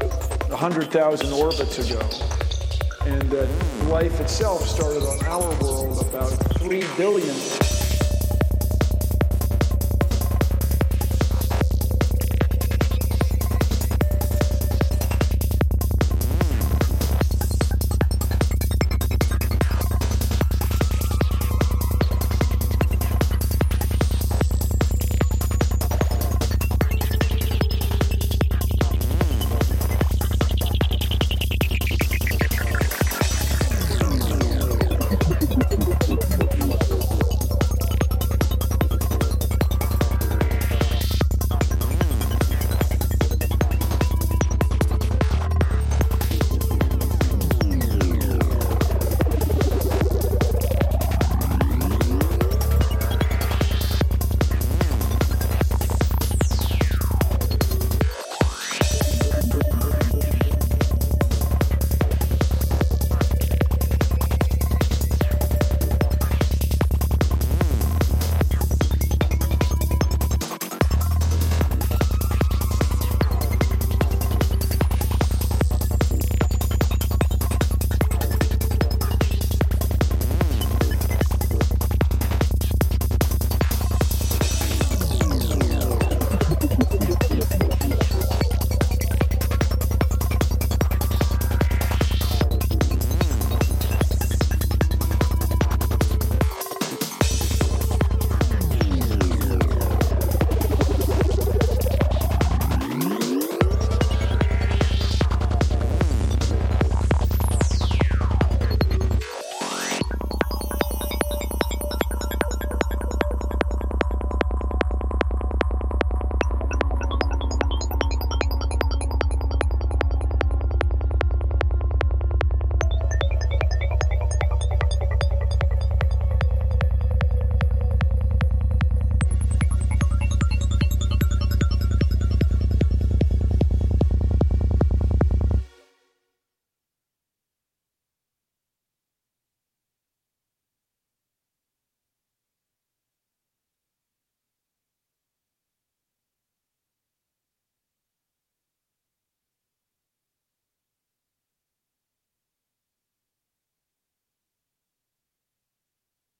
100,000 orbits ago. And that life itself started on our world about 3 billion